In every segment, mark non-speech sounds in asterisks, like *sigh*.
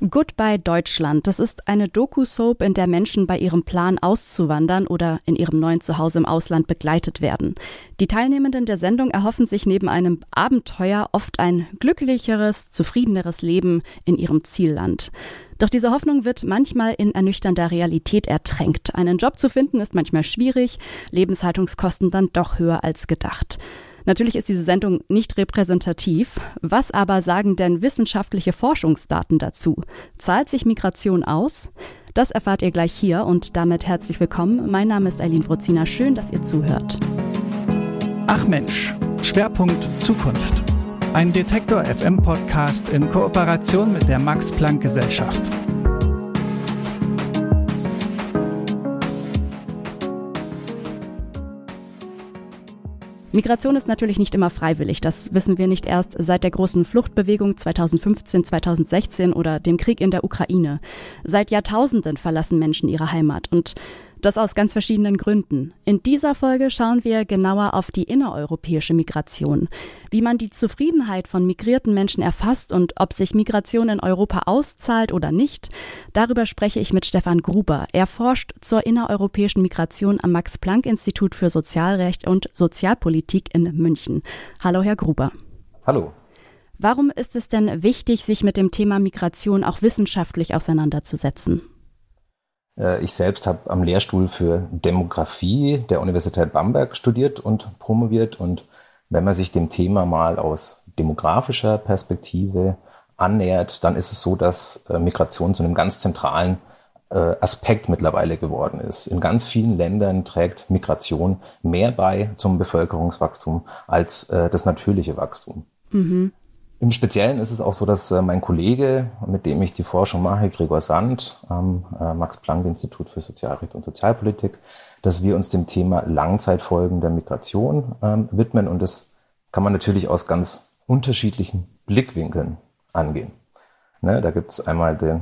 Goodbye Deutschland. Das ist eine Doku-Soap, in der Menschen bei ihrem Plan auszuwandern oder in ihrem neuen Zuhause im Ausland begleitet werden. Die Teilnehmenden der Sendung erhoffen sich neben einem Abenteuer oft ein glücklicheres, zufriedeneres Leben in ihrem Zielland. Doch diese Hoffnung wird manchmal in ernüchternder Realität ertränkt. Einen Job zu finden ist manchmal schwierig, Lebenshaltungskosten dann doch höher als gedacht. Natürlich ist diese Sendung nicht repräsentativ. Was aber sagen denn wissenschaftliche Forschungsdaten dazu? Zahlt sich Migration aus? Das erfahrt ihr gleich hier und damit herzlich willkommen. Mein Name ist Eileen Frozina. Schön, dass ihr zuhört. Ach Mensch, Schwerpunkt Zukunft. Ein Detektor FM Podcast in Kooperation mit der Max Planck Gesellschaft. Migration ist natürlich nicht immer freiwillig. Das wissen wir nicht erst seit der großen Fluchtbewegung 2015, 2016 oder dem Krieg in der Ukraine. Seit Jahrtausenden verlassen Menschen ihre Heimat und das aus ganz verschiedenen Gründen. In dieser Folge schauen wir genauer auf die innereuropäische Migration, wie man die Zufriedenheit von migrierten Menschen erfasst und ob sich Migration in Europa auszahlt oder nicht. Darüber spreche ich mit Stefan Gruber. Er forscht zur innereuropäischen Migration am Max-Planck-Institut für Sozialrecht und Sozialpolitik in München. Hallo, Herr Gruber. Hallo. Warum ist es denn wichtig, sich mit dem Thema Migration auch wissenschaftlich auseinanderzusetzen? Äh, ich selbst habe am Lehrstuhl für Demografie der Universität Bamberg studiert und promoviert. Und wenn man sich dem Thema mal aus demografischer Perspektive annähert, dann ist es so, dass äh, Migration zu einem ganz zentralen äh, Aspekt mittlerweile geworden ist. In ganz vielen Ländern trägt Migration mehr bei zum Bevölkerungswachstum als das natürliche Wachstum. Mhm. Im Speziellen ist es auch so, dass äh, mein Kollege, mit dem ich die Forschung mache, Gregor Sand am äh, Max-Planck-Institut für Sozialrecht und Sozialpolitik, dass wir uns dem Thema Langzeitfolgen der Migration ähm, widmen. Und das kann man natürlich aus ganz unterschiedlichen Blickwinkeln angehen. Ne, da gibt es einmal die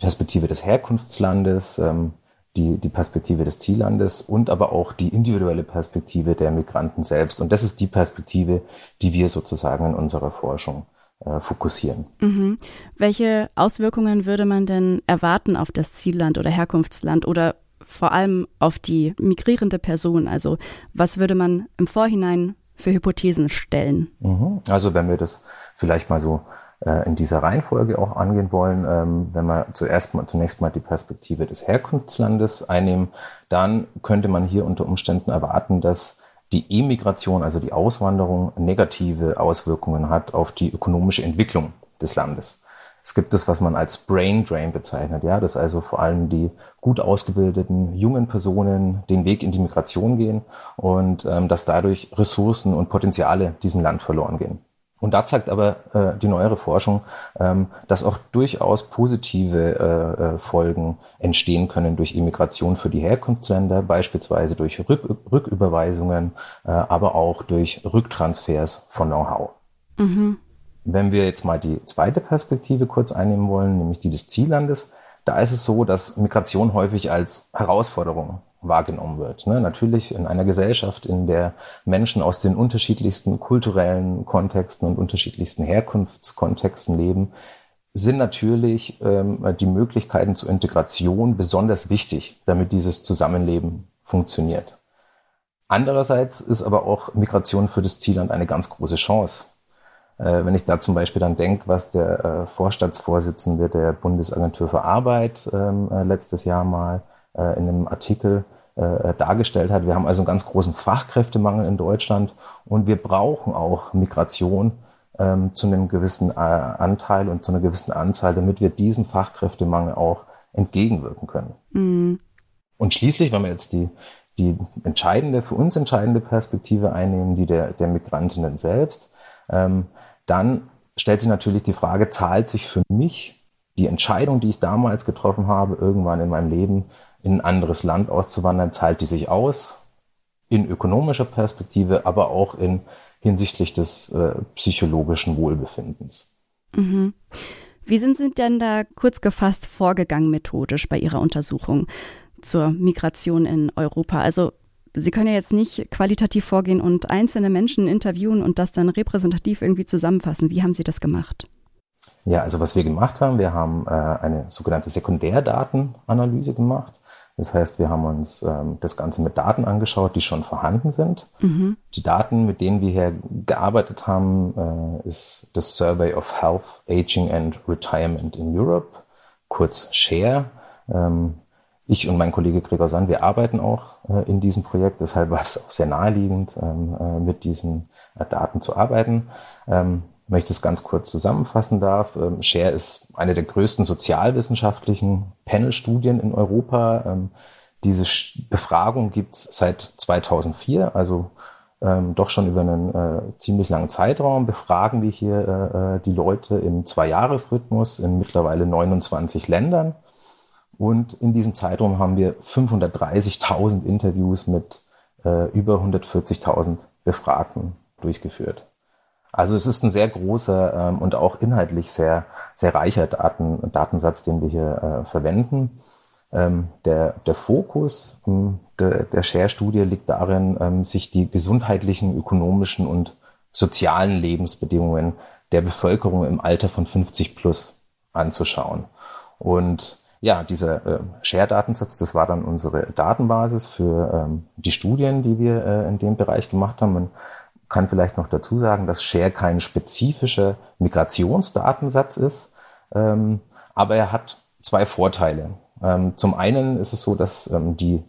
Perspektive des Herkunftslandes, ähm, die, die Perspektive des Ziellandes und aber auch die individuelle Perspektive der Migranten selbst. Und das ist die Perspektive, die wir sozusagen in unserer Forschung äh, fokussieren. Mhm. Welche Auswirkungen würde man denn erwarten auf das Zielland oder Herkunftsland oder vor allem auf die migrierende Person? Also was würde man im Vorhinein für Hypothesen stellen? Mhm. Also wenn wir das vielleicht mal so in dieser Reihenfolge auch angehen wollen. Ähm, wenn wir zuerst mal, zunächst mal die Perspektive des Herkunftslandes einnehmen, dann könnte man hier unter Umständen erwarten, dass die Emigration, also die Auswanderung, negative Auswirkungen hat auf die ökonomische Entwicklung des Landes. Es gibt es, was man als Brain Drain bezeichnet, ja, dass also vor allem die gut ausgebildeten jungen Personen den Weg in die Migration gehen und ähm, dass dadurch Ressourcen und Potenziale diesem Land verloren gehen. Und da zeigt aber äh, die neuere Forschung, ähm, dass auch durchaus positive äh, äh, Folgen entstehen können durch Immigration für die Herkunftsländer, beispielsweise durch Rück Rücküberweisungen, äh, aber auch durch Rücktransfers von Know-how. Mhm. Wenn wir jetzt mal die zweite Perspektive kurz einnehmen wollen, nämlich die des Ziellandes, da ist es so, dass Migration häufig als Herausforderung wahrgenommen wird. Ne? Natürlich in einer Gesellschaft, in der Menschen aus den unterschiedlichsten kulturellen Kontexten und unterschiedlichsten Herkunftskontexten leben, sind natürlich ähm, die Möglichkeiten zur Integration besonders wichtig, damit dieses Zusammenleben funktioniert. Andererseits ist aber auch Migration für das Zielland eine ganz große Chance. Äh, wenn ich da zum Beispiel dann denke, was der äh, Vorstandsvorsitzende der Bundesagentur für Arbeit ähm, äh, letztes Jahr mal äh, in einem Artikel äh, dargestellt hat. Wir haben also einen ganz großen Fachkräftemangel in Deutschland und wir brauchen auch Migration ähm, zu einem gewissen äh, Anteil und zu einer gewissen Anzahl, damit wir diesem Fachkräftemangel auch entgegenwirken können. Mhm. Und schließlich, wenn wir jetzt die, die entscheidende, für uns entscheidende Perspektive einnehmen, die der, der Migrantinnen selbst, ähm, dann stellt sich natürlich die Frage, zahlt sich für mich die Entscheidung, die ich damals getroffen habe, irgendwann in meinem Leben, in ein anderes Land auszuwandern, zahlt die sich aus, in ökonomischer Perspektive, aber auch in hinsichtlich des äh, psychologischen Wohlbefindens. Mhm. Wie sind Sie denn da kurz gefasst vorgegangen methodisch bei Ihrer Untersuchung zur Migration in Europa? Also Sie können ja jetzt nicht qualitativ vorgehen und einzelne Menschen interviewen und das dann repräsentativ irgendwie zusammenfassen. Wie haben Sie das gemacht? Ja, also was wir gemacht haben, wir haben äh, eine sogenannte Sekundärdatenanalyse gemacht. Das heißt, wir haben uns ähm, das Ganze mit Daten angeschaut, die schon vorhanden sind. Mhm. Die Daten, mit denen wir hier gearbeitet haben, äh, ist das Survey of Health, Aging and Retirement in Europe, kurz SHARE. Ähm, ich und mein Kollege Gregor Sand, wir arbeiten auch äh, in diesem Projekt, deshalb war es auch sehr naheliegend, ähm, äh, mit diesen äh, Daten zu arbeiten. Ähm, wenn ich das ganz kurz zusammenfassen darf, ähm, Share ist eine der größten sozialwissenschaftlichen Panel-Studien in Europa. Ähm, diese Befragung gibt's seit 2004, also ähm, doch schon über einen äh, ziemlich langen Zeitraum. Befragen wir hier äh, äh die Leute im Zweijahresrhythmus in mittlerweile 29 Ländern. Und in diesem Zeitraum haben wir 530.000 Interviews mit über 140.000 Befragten durchgeführt. Also es ist ein sehr großer ähm, und auch inhaltlich sehr, sehr reicher Daten, Datensatz, den wir hier äh, verwenden. Ähm, der, der Fokus ähm, der, der Share-Studie liegt darin, ähm, sich die gesundheitlichen, ökonomischen und sozialen Lebensbedingungen der Bevölkerung im Alter von 50 plus anzuschauen. Und ja, dieser äh, Share-Datensatz, das war dann unsere Datenbasis für ähm, die Studien, die wir äh, in dem Bereich gemacht haben. Man kann vielleicht noch dazu sagen, dass Share kein spezifischer Migrationsdatensatz ist, ähm, aber er hat zwei Vorteile. Ähm, zum einen ist es so, dass ähm, die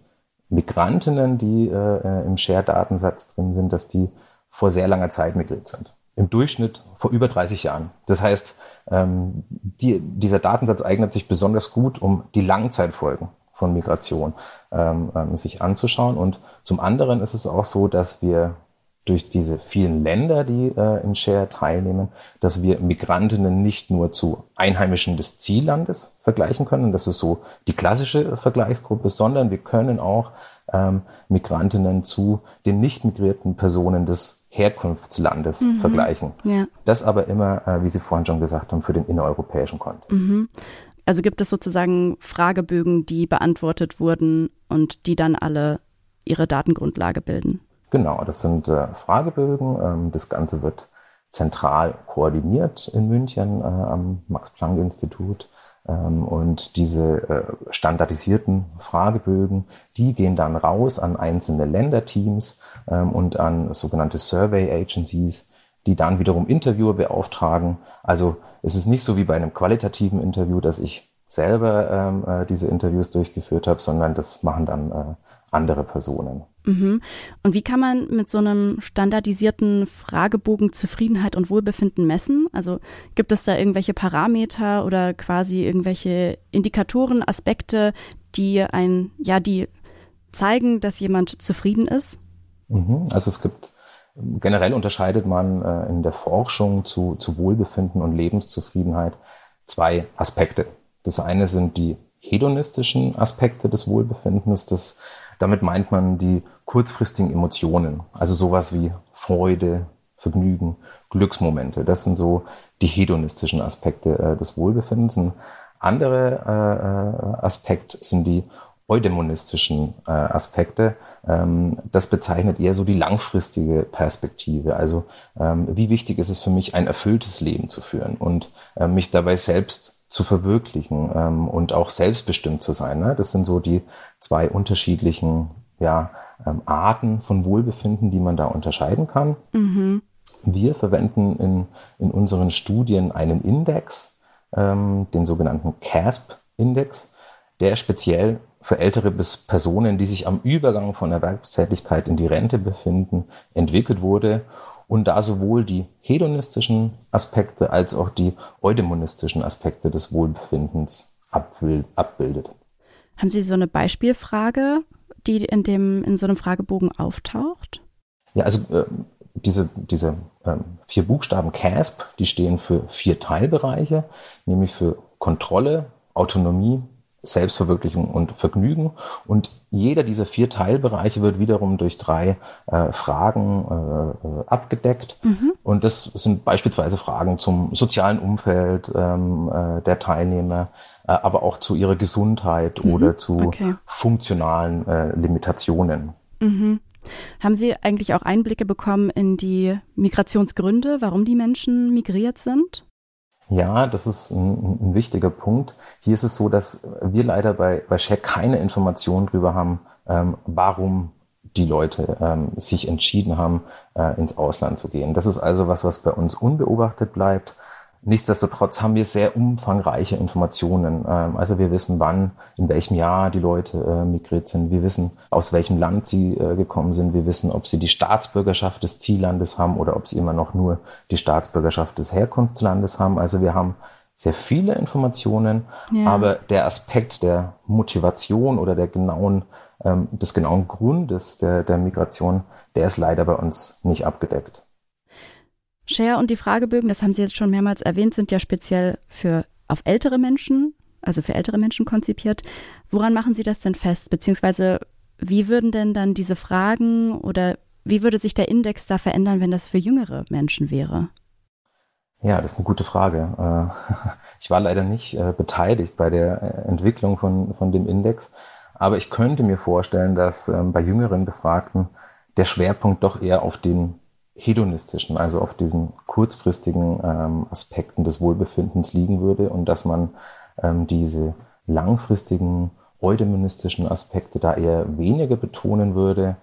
Migrantinnen, die äh, im Share-Datensatz drin sind, dass die vor sehr langer Zeit Mitglied sind. Im Durchschnitt vor über 30 Jahren. Das heißt, ähm, die, dieser Datensatz eignet sich besonders gut, um die Langzeitfolgen von Migration ähm, ähm, sich anzuschauen. Und zum anderen ist es auch so, dass wir durch diese vielen Länder, die äh, in Share teilnehmen, dass wir Migrantinnen nicht nur zu Einheimischen des Ziellandes vergleichen können, das ist so die klassische Vergleichsgruppe, sondern wir können auch ähm, Migrantinnen zu den nicht migrierten Personen des Herkunftslandes mhm. vergleichen. Ja. Das aber immer, äh, wie Sie vorhin schon gesagt haben, für den innereuropäischen Kontext. Mhm. Also gibt es sozusagen Fragebögen, die beantwortet wurden und die dann alle ihre Datengrundlage bilden? Genau, das sind äh, Fragebögen. Ähm, das Ganze wird zentral koordiniert in München äh, am Max-Planck-Institut. Ähm, und diese äh, standardisierten Fragebögen, die gehen dann raus an einzelne Länderteams ähm, und an sogenannte Survey Agencies, die dann wiederum Interviewer beauftragen. Also es ist nicht so wie bei einem qualitativen Interview, dass ich selber ähm, äh, diese Interviews durchgeführt habe, sondern das machen dann äh, andere Personen. Mhm. Und wie kann man mit so einem standardisierten Fragebogen Zufriedenheit und Wohlbefinden messen? Also gibt es da irgendwelche Parameter oder quasi irgendwelche Indikatoren, Aspekte, die ein, ja, die zeigen, dass jemand zufrieden ist? Mhm. Also es gibt generell unterscheidet man äh, in der Forschung zu, zu Wohlbefinden und Lebenszufriedenheit zwei Aspekte. Das eine sind die hedonistischen Aspekte des Wohlbefindens. Das damit meint man die kurzfristigen Emotionen, also sowas wie Freude, Vergnügen, Glücksmomente. Das sind so die hedonistischen Aspekte äh, des Wohlbefindens. Ein anderer äh, Aspekt sind die eudämonistischen äh, Aspekte. Ähm, das bezeichnet eher so die langfristige Perspektive. Also ähm, wie wichtig ist es für mich, ein erfülltes Leben zu führen und äh, mich dabei selbst zu verwirklichen ähm, und auch selbstbestimmt zu sein. Ne? Das sind so die zwei unterschiedlichen ja, ähm, Arten von Wohlbefinden, die man da unterscheiden kann. Mhm. Wir verwenden in, in unseren Studien einen Index, ähm, den sogenannten CASP-Index, der speziell für ältere bis Personen, die sich am Übergang von Erwerbstätigkeit in die Rente befinden, entwickelt wurde und da sowohl die hedonistischen Aspekte als auch die eudämonistischen Aspekte des Wohlbefindens abbildet. Haben Sie so eine Beispielfrage, die in, dem, in so einem Fragebogen auftaucht? Ja, also äh, diese, diese äh, vier Buchstaben CASP, die stehen für vier Teilbereiche, nämlich für Kontrolle, Autonomie, Selbstverwirklichung und Vergnügen. Und jeder dieser vier Teilbereiche wird wiederum durch drei äh, Fragen äh, abgedeckt. Mhm. Und das sind beispielsweise Fragen zum sozialen Umfeld ähm, äh, der Teilnehmer, aber auch zu ihrer Gesundheit mhm. oder zu okay. funktionalen äh, Limitationen. Mhm. Haben Sie eigentlich auch Einblicke bekommen in die Migrationsgründe, warum die Menschen migriert sind? Ja, das ist ein, ein, wichtiger Punkt. Hier ist es so, dass wir leider bei, bei Scheck keine Informationen darüber haben, ähm, warum die Leute ähm, sich entschieden haben, äh, ins Ausland zu gehen. Das ist also was, was bei uns unbeobachtet bleibt. Nichtsdestotrotz haben wir sehr umfangreiche Informationen. Ähm, also wir wissen, wann, in welchem Jahr die Leute äh, migriert sind. Wir wissen, aus welchem Land sie äh, gekommen sind. Wir wissen, ob sie die Staatsbürgerschaft des Ziellandes haben oder ob sie immer noch nur die Staatsbürgerschaft des Herkunftslandes haben. Also wir haben sehr viele Informationen, ja. aber der Aspekt der Motivation oder der genauen, ähm, des genauen Grundes der, der Migration, der ist leider bei uns nicht abgedeckt. Share und die Fragebögen, das haben Sie jetzt schon mehrmals erwähnt, sind ja speziell für auf ältere Menschen, also für ältere Menschen konzipiert. Woran machen Sie das denn fest? Beziehungsweise wie würden denn dann diese Fragen oder wie würde sich der Index da verändern, wenn das für jüngere Menschen wäre? Ja, das ist eine gute Frage. Äh, *laughs* ich war leider nicht äh, beteiligt bei der äh, Entwicklung von, von dem Index, aber ich könnte mir vorstellen, dass ähm, bei jüngeren Befragten der Schwerpunkt doch eher auf den hedonistischen, also auf diesen kurzfristigen ähm, Aspekten des Wohlbefindens liegen würde und dass man ähm, diese langfristigen eudemonistischen Aspekte da eher weniger betonen würde.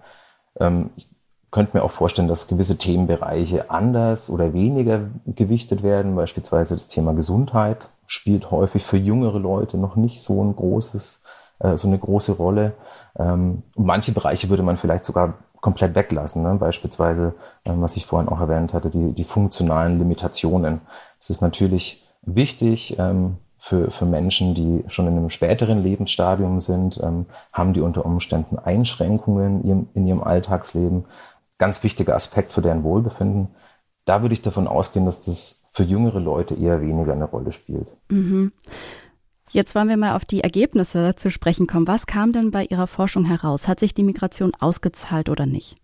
Ähm, ich könnte mir auch vorstellen, dass gewisse Themenbereiche anders oder weniger gewichtet werden. Beispielsweise das Thema Gesundheit spielt häufig für jüngere Leute noch nicht so ein großes, äh, so eine große Rolle. Ähm, manche Bereiche würde man vielleicht sogar komplett weglassen. Ne? Beispielsweise, ähm, was ich vorhin auch erwähnt hatte, die, die funktionalen Limitationen. Es ist natürlich wichtig ähm, für, für Menschen, die schon in einem späteren Lebensstadium sind, ähm, haben die unter Umständen Einschränkungen in ihrem, in ihrem Alltagsleben. Ganz wichtiger Aspekt für deren Wohlbefinden. Da würde ich davon ausgehen, dass das für jüngere Leute eher weniger eine Rolle spielt. Mhm. Jetzt wollen wir mal auf die Ergebnisse zu sprechen kommen. Was kam denn bei Ihrer Forschung heraus? Hat sich die Migration ausgezahlt oder nicht?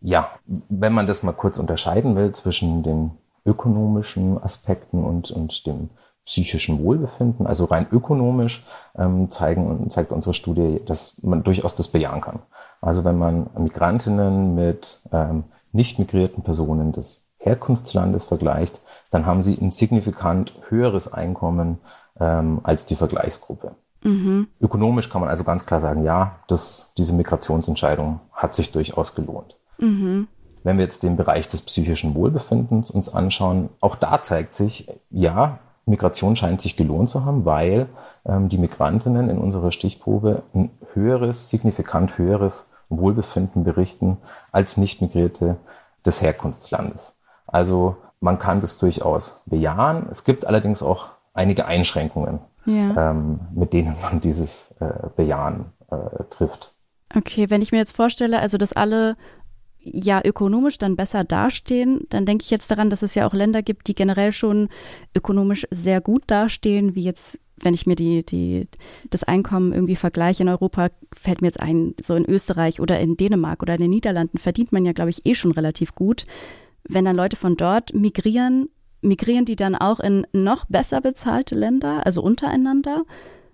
Ja, wenn man das mal kurz unterscheiden will zwischen den ökonomischen Aspekten und, und dem psychischen Wohlbefinden, also rein ökonomisch, ähm, zeigen, zeigt unsere Studie, dass man durchaus das bejahen kann. Also wenn man Migrantinnen mit ähm, nicht migrierten Personen des Herkunftslandes vergleicht, dann haben sie ein signifikant höheres Einkommen ähm, als die Vergleichsgruppe. Mhm. Ökonomisch kann man also ganz klar sagen, ja, das, diese Migrationsentscheidung hat sich durchaus gelohnt. Mhm. Wenn wir jetzt den Bereich des psychischen Wohlbefindens uns anschauen, auch da zeigt sich, ja, Migration scheint sich gelohnt zu haben, weil ähm, die Migrantinnen in unserer Stichprobe ein höheres, signifikant höheres Wohlbefinden berichten als Nicht-Migrierte des Herkunftslandes. Also man kann das durchaus bejahen. Es gibt allerdings auch einige Einschränkungen, ja. ähm, mit denen man dieses äh, Bejahen äh, trifft. Okay, wenn ich mir jetzt vorstelle, also dass alle ja ökonomisch dann besser dastehen, dann denke ich jetzt daran, dass es ja auch Länder gibt, die generell schon ökonomisch sehr gut dastehen, wie jetzt wenn ich mir die, die, das Einkommen irgendwie vergleiche in Europa, fällt mir jetzt ein, so in Österreich oder in Dänemark oder in den Niederlanden verdient man ja, glaube ich, eh schon relativ gut. Wenn dann Leute von dort migrieren, migrieren die dann auch in noch besser bezahlte Länder, also untereinander?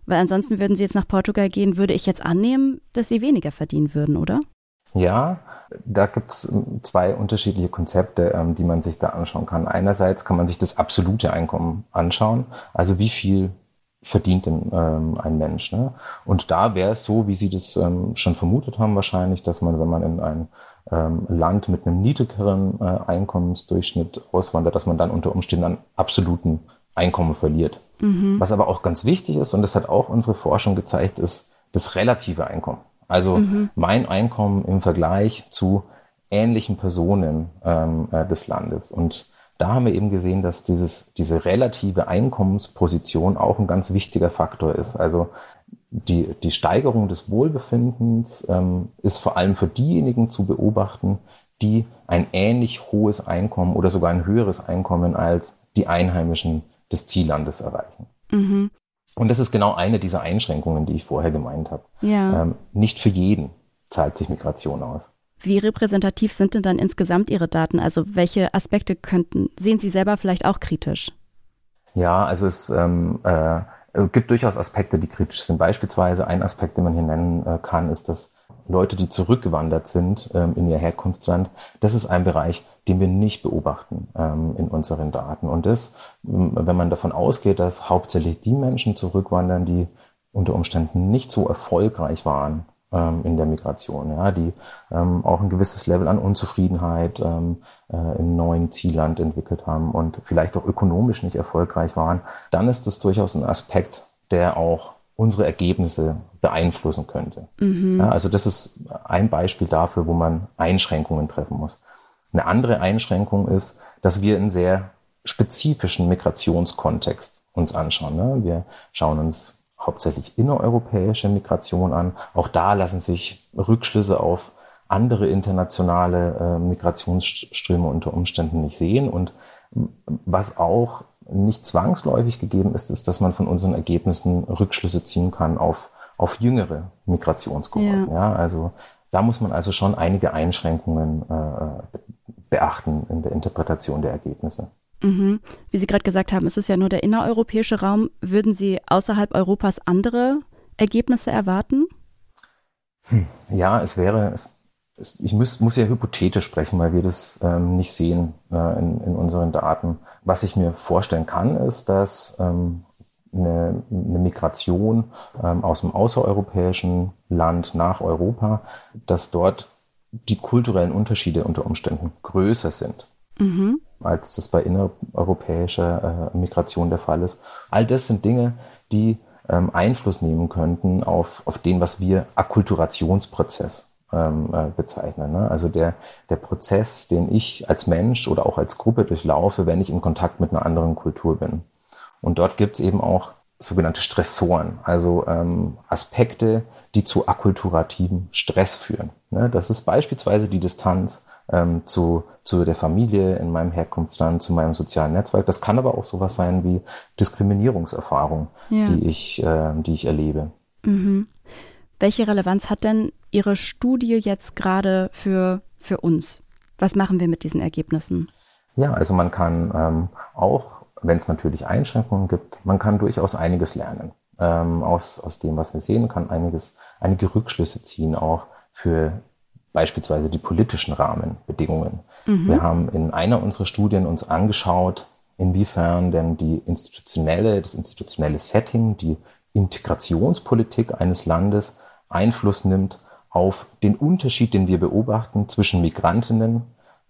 Weil ansonsten würden sie jetzt nach Portugal gehen, würde ich jetzt annehmen, dass sie weniger verdienen würden, oder? Ja, da gibt es ähm, zwei unterschiedliche Konzepte, ähm, die man sich da anschauen kann. Einerseits kann man sich das absolute Einkommen anschauen, also wie viel verdient denn ähm, ein Mensch. Ne? Und da wäre es so, wie Sie das ähm, schon vermutet haben, wahrscheinlich, dass man, wenn man in ein Land mit einem niedrigeren äh, Einkommensdurchschnitt auswandert, dass man dann unter Umständen an absoluten Einkommen verliert. Mhm. Was aber auch ganz wichtig ist, und das hat auch unsere Forschung gezeigt, ist das relative Einkommen. Also mhm. mein Einkommen im Vergleich zu ähnlichen Personen ähm, äh, des Landes. Und da haben wir eben gesehen, dass dieses, diese relative Einkommensposition auch ein ganz wichtiger Faktor ist. Also die, die Steigerung des Wohlbefindens ähm, ist vor allem für diejenigen zu beobachten, die ein ähnlich hohes Einkommen oder sogar ein höheres Einkommen als die Einheimischen des Ziellandes erreichen. Mhm. Und das ist genau eine dieser Einschränkungen, die ich vorher gemeint habe. Ja. Ähm, nicht für jeden zahlt sich Migration aus. Wie repräsentativ sind denn dann insgesamt Ihre Daten? Also welche Aspekte könnten, sehen Sie selber vielleicht auch kritisch? Ja, also es ähm, äh, gibt durchaus Aspekte, die kritisch sind. Beispielsweise ein Aspekt, den man hier nennen äh, kann, ist, dass Leute, die zurückgewandert sind ähm, in ihr Herkunftsland, das ist ein Bereich, den wir nicht beobachten ähm, in unseren Daten. Und das, wenn man davon ausgeht, dass hauptsächlich die Menschen zurückwandern, die unter Umständen nicht so erfolgreich waren ähm, in der Migration, ja, die ähm, auch ein gewisses Level an Unzufriedenheit ähm, äh, im neuen Zielland entwickelt haben und vielleicht auch ökonomisch nicht erfolgreich waren, dann ist das durchaus ein Aspekt, der auch unsere Ergebnisse beeinflussen könnte. Mhm. Ja, also das ist ein Beispiel dafür, wo man Einschränkungen treffen muss. Eine andere Einschränkung ist, dass wir einen sehr spezifischen Migrationskontext uns anschauen. Ne? Wir schauen uns hauptsächlich innereuropäische Migration an. Auch da lassen sich Rückschlüsse auf andere internationale äh, Migrationsströme unter Umständen nicht sehen. Und was auch nicht zwangsläufig gegeben ist, ist, dass man von unseren Ergebnissen Rückschlüsse ziehen kann auf, auf jüngere Migrationskohorten. Ja. ja. also da muss man also schon einige Einschränkungen äh, beachten in der Interpretation der Ergebnisse. Mhm. Wie Sie gerade gesagt haben, es ist ja nur der innereuropäische Raum. Würden Sie außerhalb Europas andere Ergebnisse erwarten? Hm. Ja, es wäre, es ich muss, muss ja hypothetisch sprechen, weil wir das ähm, nicht sehen äh, in, in unseren Daten. Was ich mir vorstellen kann, ist, dass ähm, eine, eine Migration ähm, aus dem außereuropäischen Land nach Europa, dass dort die kulturellen Unterschiede unter Umständen größer sind, mhm. Als das bei innereuropäischer äh, Migration der Fall ist. All das sind Dinge, die ähm, Einfluss nehmen könnten auf, auf den, was wir Akkulturationsprozess ähm, äh, bezeichnen. Ne? Also der, der Prozess, den ich als Mensch oder auch als Gruppe durchlaufe, wenn ich in Kontakt mit einer anderen Kultur bin. Und dort gibt es eben auch sogenannte Stressoren, also ähm, Aspekte, die zu akkulturativen Stress führen. Ne? Das ist beispielsweise die Distanz ähm, zu, zu der Familie in meinem Herkunftsland, zu meinem sozialen Netzwerk. Das kann aber auch sowas sein wie Diskriminierungserfahrung, ja. die, ich, äh, die ich erlebe. Mhm. Welche Relevanz hat denn Ihre Studie jetzt gerade für, für uns? Was machen wir mit diesen Ergebnissen? Ja, also man kann ähm, auch, wenn es natürlich Einschränkungen gibt, man kann durchaus einiges lernen. Ähm, aus, aus dem, was wir sehen, kann einiges, einige Rückschlüsse ziehen, auch für beispielsweise die politischen Rahmenbedingungen. Mhm. Wir haben in einer unserer Studien uns angeschaut, inwiefern denn die institutionelle, das institutionelle Setting, die Integrationspolitik eines Landes Einfluss nimmt auf den Unterschied, den wir beobachten zwischen Migrantinnen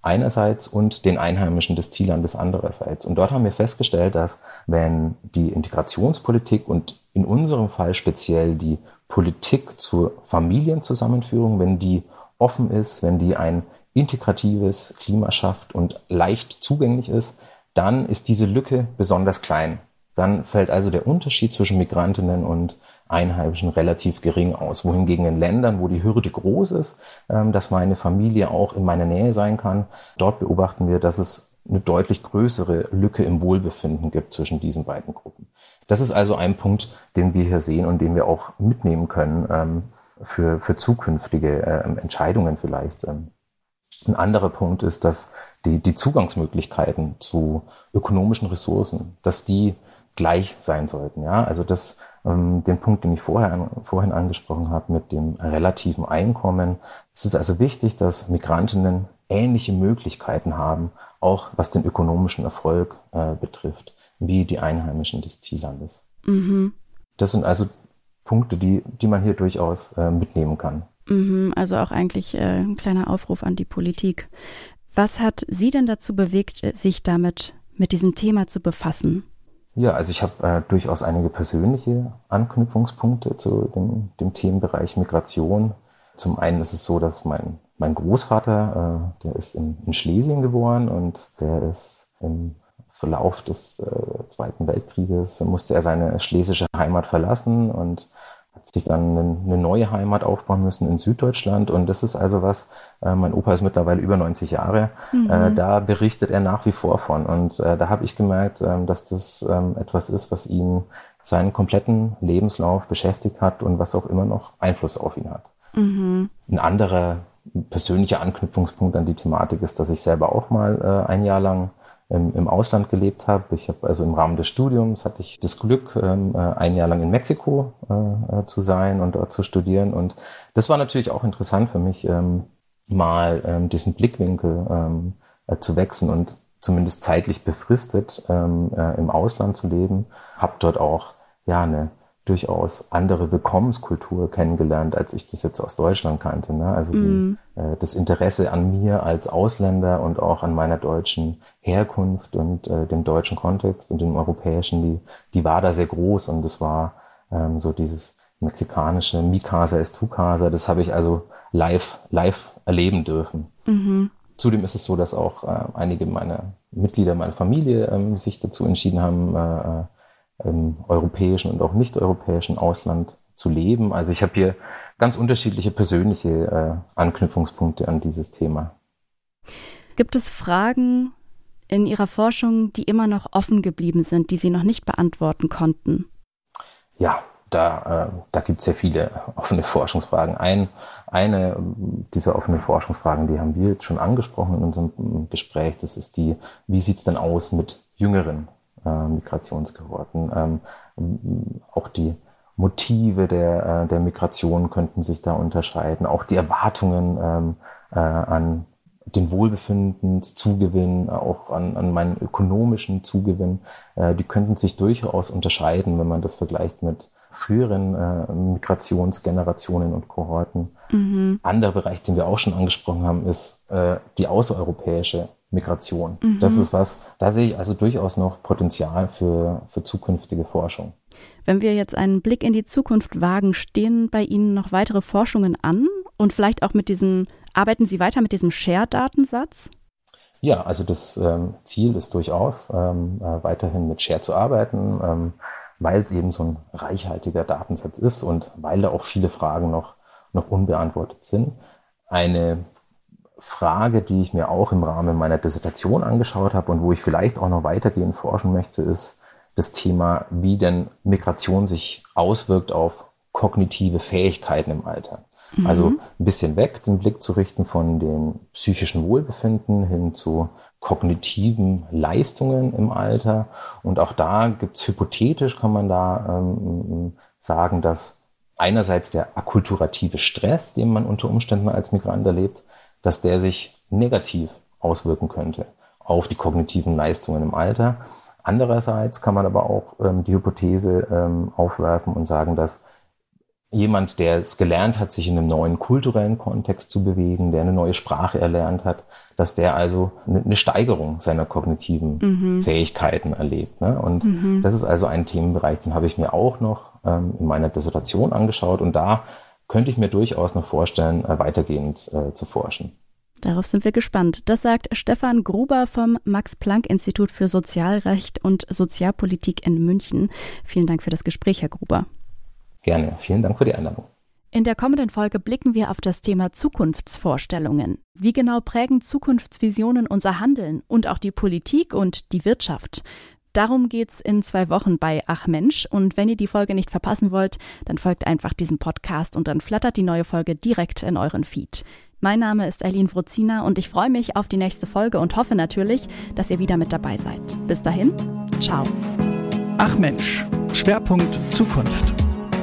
einerseits und den Einheimischen des Ziellandes andererseits. Und dort haben wir festgestellt, dass wenn die Integrationspolitik und in unserem Fall speziell die Politik zur Familienzusammenführung, wenn die offen ist, wenn die ein integratives Klima schafft und leicht zugänglich ist, dann ist diese Lücke besonders klein. Dann fällt also der Unterschied zwischen Migrantinnen und Einheimischen relativ gering aus. Wohingegen in Ländern, wo die Hürde groß ist, ähm, dass meine Familie auch in meiner Nähe sein kann, dort beobachten wir, dass es eine deutlich größere Lücke im Wohlbefinden gibt zwischen diesen beiden Gruppen. Das ist also ein Punkt, den wir hier sehen und den wir auch mitnehmen können ähm, für, für zukünftige ähm, Entscheidungen vielleicht. Ein anderer Punkt ist, dass die, die Zugangsmöglichkeiten zu ökonomischen Ressourcen, dass die gleich sein sollten. Ja, also das, ähm, den Punkt, den ich vorher, vorhin angesprochen habe mit dem relativen Einkommen. Es ist also wichtig, dass Migrantinnen ähnliche Möglichkeiten haben, auch was den ökonomischen Erfolg äh, betrifft, wie die Einheimischen des Ziellandes. Mhm. Das sind also Punkte, die, die man hier durchaus äh, mitnehmen kann. Mhm, also auch eigentlich äh, ein kleiner Aufruf an die Politik. Was hat Sie denn dazu bewegt, sich damit mit diesem Thema zu befassen? Ja, also ich habe äh, durchaus einige persönliche Anknüpfungspunkte zu dem, dem Themenbereich Migration. Zum einen ist es so, dass mein, mein Großvater, äh, der ist in, in Schlesien geboren und der ist im Verlauf des äh, Zweiten Weltkrieges, musste er seine schlesische Heimat verlassen und hat sich dann eine, eine neue Heimat aufbauen müssen in Süddeutschland. Und das ist also was, äh, mein Opa ist mittlerweile über 90 Jahre, mhm. äh, da berichtet er nach wie vor von. Und äh, da habe ich gemerkt, äh, dass das ähm, etwas ist, was ihn seinen kompletten Lebenslauf beschäftigt hat und was auch immer noch Einfluss auf ihn hat. Mhm. Ein anderer persönlicher Anknüpfungspunkt an die Thematik ist, dass ich selber auch mal äh, ein Jahr lang im, im Ausland gelebt habe. Ich habe also im Rahmen des Studiums hatte ich das Glück, ähm, äh, ein Jahr lang in Mexiko äh, äh, zu sein und dort zu studieren. Und das war natürlich auch interessant für mich, ähm, mal ähm, diesen Blickwinkel ähm, äh, zu wechseln und zumindest zeitlich befristet ähm, äh, im Ausland zu leben. Habe dort auch ja eine durchaus andere Willkommenskultur kennengelernt, als ich das jetzt aus Deutschland kannte. Ne? Also mm. die, äh, das Interesse an mir als Ausländer und auch an meiner deutschen Herkunft und äh, dem deutschen Kontext und dem europäischen, die, die war da sehr groß und das war ähm, so dieses mexikanische Mi casa es tu casa, das habe ich also live, live erleben dürfen. Mhm. Zudem ist es so, dass auch äh, einige meiner Mitglieder meiner Familie ähm, sich dazu entschieden haben, äh, äh im europäischen und auch nicht-europäischen Ausland zu leben. Also ich habe hier ganz unterschiedliche persönliche äh, Anknüpfungspunkte an dieses Thema. Gibt es Fragen in Ihrer Forschung, die immer noch offen geblieben sind, die Sie noch nicht beantworten konnten? Ja, da, äh, da gibt es ja viele *laughs* offene Forschungsfragen. Ein, eine dieser offenen Forschungsfragen, die haben wir jetzt schon angesprochen in unserem Gespräch, das ist die, wie sieht es denn aus mit jüngeren Migrationsgehorten. Ähm, auch die Motive der, äh, der Migration könnten sich da unterscheiden. Auch die Erwartungen ähm, äh, an den Wohlbefindенszugewinn, auch an, an meinen ökonomischen Zugewinn, äh, die könnten sich durchaus unterscheiden, wenn man das vergleicht mit früheren äh, Migrationsgenerationen und Kohorten. Mhm. Anderer Bereich, den wir auch schon angesprochen haben, ist äh, die außereuropäische Migration. Mhm. Das ist was, da sehe ich also durchaus noch Potenzial für, für zukünftige Forschung. Wenn wir jetzt einen Blick in die Zukunft wagen, stehen bei Ihnen noch weitere Forschungen an und vielleicht auch mit diesem, arbeiten Sie weiter mit diesem Share-Datensatz? Ja, also das ähm, Ziel ist durchaus, ähm, äh, weiterhin mit Share zu arbeiten, ähm, weil es eben so ein reichhaltiger Datensatz ist und weil da auch viele Fragen noch, noch unbeantwortet sind. Eine Frage, die ich mir auch im Rahmen meiner Dissertation angeschaut habe und wo ich vielleicht auch noch weitergehend forschen möchte, ist das Thema, wie denn Migration sich auswirkt auf kognitive Fähigkeiten im Alter. Mhm. Also ein bisschen weg, den Blick zu richten von den psychischen Wohlbefinden hin zu kognitiven Leistungen im Alter. Und auch da gibt's hypothetisch, kann man da ähm, sagen, dass einerseits der akkulturative Stress, den man unter Umständen als Migrant erlebt, dass der sich negativ auswirken könnte auf die kognitiven Leistungen im Alter. Andererseits kann man aber auch ähm, die Hypothese ähm, aufwerfen und sagen, dass jemand, der es gelernt hat, sich in einem neuen kulturellen Kontext zu bewegen, der eine neue Sprache erlernt hat, dass der also eine Steigerung seiner kognitiven mhm. Fähigkeiten erlebt. Ne? Und mhm. das ist also ein Themenbereich, den habe ich mir auch noch ähm, in meiner Dissertation angeschaut und da könnte ich mir durchaus noch vorstellen, äh, weitergehend äh, zu forschen. Darauf sind wir gespannt. Das sagt Stefan Gruber vom Max-Planck-Institut für Sozialrecht und Sozialpolitik in München. Vielen Dank für das Gespräch, Herr Gruber. Gerne. Vielen Dank für die Einladung. In der kommenden Folge blicken wir auf das Thema Zukunftsvorstellungen. Wie genau prägen Zukunftsvisionen unser Handeln und auch die Politik und die Wirtschaft? Darum geht's in zwei Wochen bei Ach Mensch. Und wenn ihr die Folge nicht verpassen wollt, dann folgt einfach diesem Podcast und dann flattert die neue Folge direkt in euren Feed. Mein Name ist Eileen Frozina und ich freue mich auf die nächste Folge und hoffe natürlich, dass ihr wieder mit dabei seid. Bis dahin, ciao. Ach Mensch, Schwerpunkt Zukunft.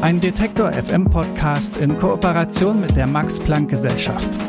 Ein Detektor FM Podcast in Kooperation mit der Max Planck Gesellschaft.